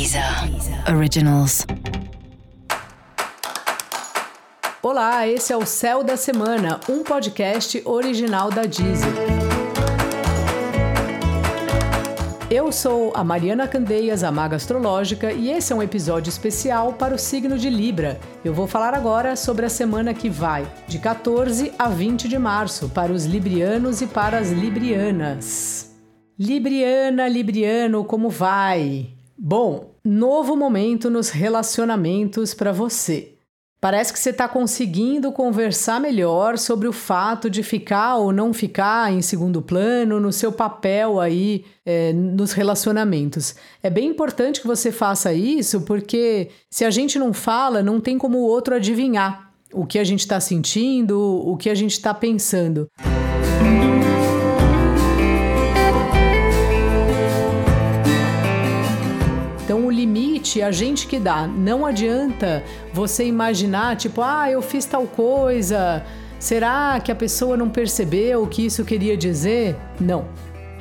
Deezer Originals. Olá, esse é o Céu da Semana, um podcast original da Deezer. Eu sou a Mariana Candeias, a Maga Astrológica, e esse é um episódio especial para o signo de Libra. Eu vou falar agora sobre a semana que vai, de 14 a 20 de março, para os librianos e para as librianas. Libriana, libriano, como vai? Bom, novo momento nos relacionamentos para você. Parece que você está conseguindo conversar melhor sobre o fato de ficar ou não ficar em segundo plano no seu papel aí é, nos relacionamentos. É bem importante que você faça isso, porque se a gente não fala, não tem como o outro adivinhar o que a gente está sentindo, o que a gente está pensando. É a gente que dá. Não adianta você imaginar, tipo, ah, eu fiz tal coisa. Será que a pessoa não percebeu o que isso queria dizer? Não.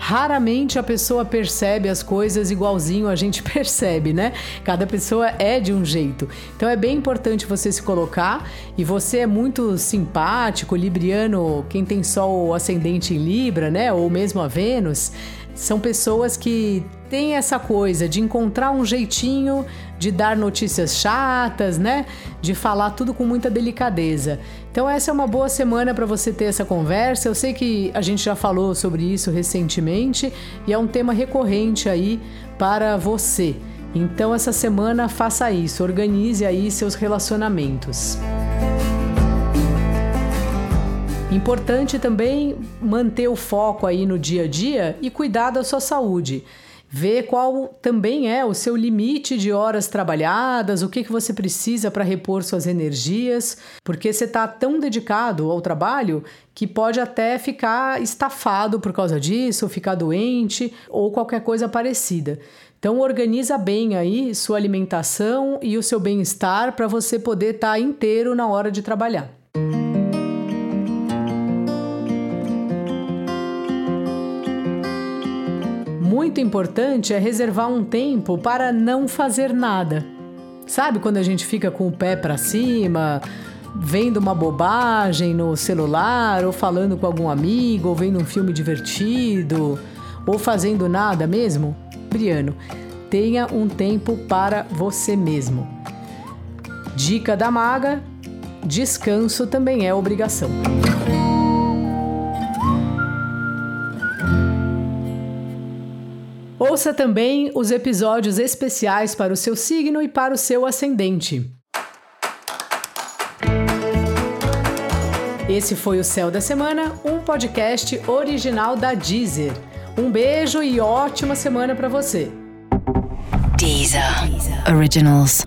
Raramente a pessoa percebe as coisas igualzinho a gente percebe, né? Cada pessoa é de um jeito. Então é bem importante você se colocar e você é muito simpático, libriano, quem tem sol ascendente em Libra, né? Ou mesmo a Vênus, são pessoas que têm essa coisa de encontrar um jeitinho de dar notícias chatas, né? De falar tudo com muita delicadeza. Então essa é uma boa semana para você ter essa conversa. Eu sei que a gente já falou sobre isso recentemente e é um tema recorrente aí para você. Então essa semana faça isso, organize aí seus relacionamentos. Importante também manter o foco aí no dia a dia e cuidar da sua saúde. Ver qual também é o seu limite de horas trabalhadas, o que, que você precisa para repor suas energias, porque você está tão dedicado ao trabalho que pode até ficar estafado por causa disso, ficar doente ou qualquer coisa parecida. Então organiza bem aí sua alimentação e o seu bem-estar para você poder estar tá inteiro na hora de trabalhar. Muito importante é reservar um tempo para não fazer nada. Sabe quando a gente fica com o pé para cima, vendo uma bobagem no celular, ou falando com algum amigo, ou vendo um filme divertido, ou fazendo nada mesmo? Briano, tenha um tempo para você mesmo. Dica da maga: descanso também é obrigação. Ouça também os episódios especiais para o seu signo e para o seu ascendente. Esse foi o Céu da Semana, um podcast original da Deezer. Um beijo e ótima semana para você. Deezer. Originals.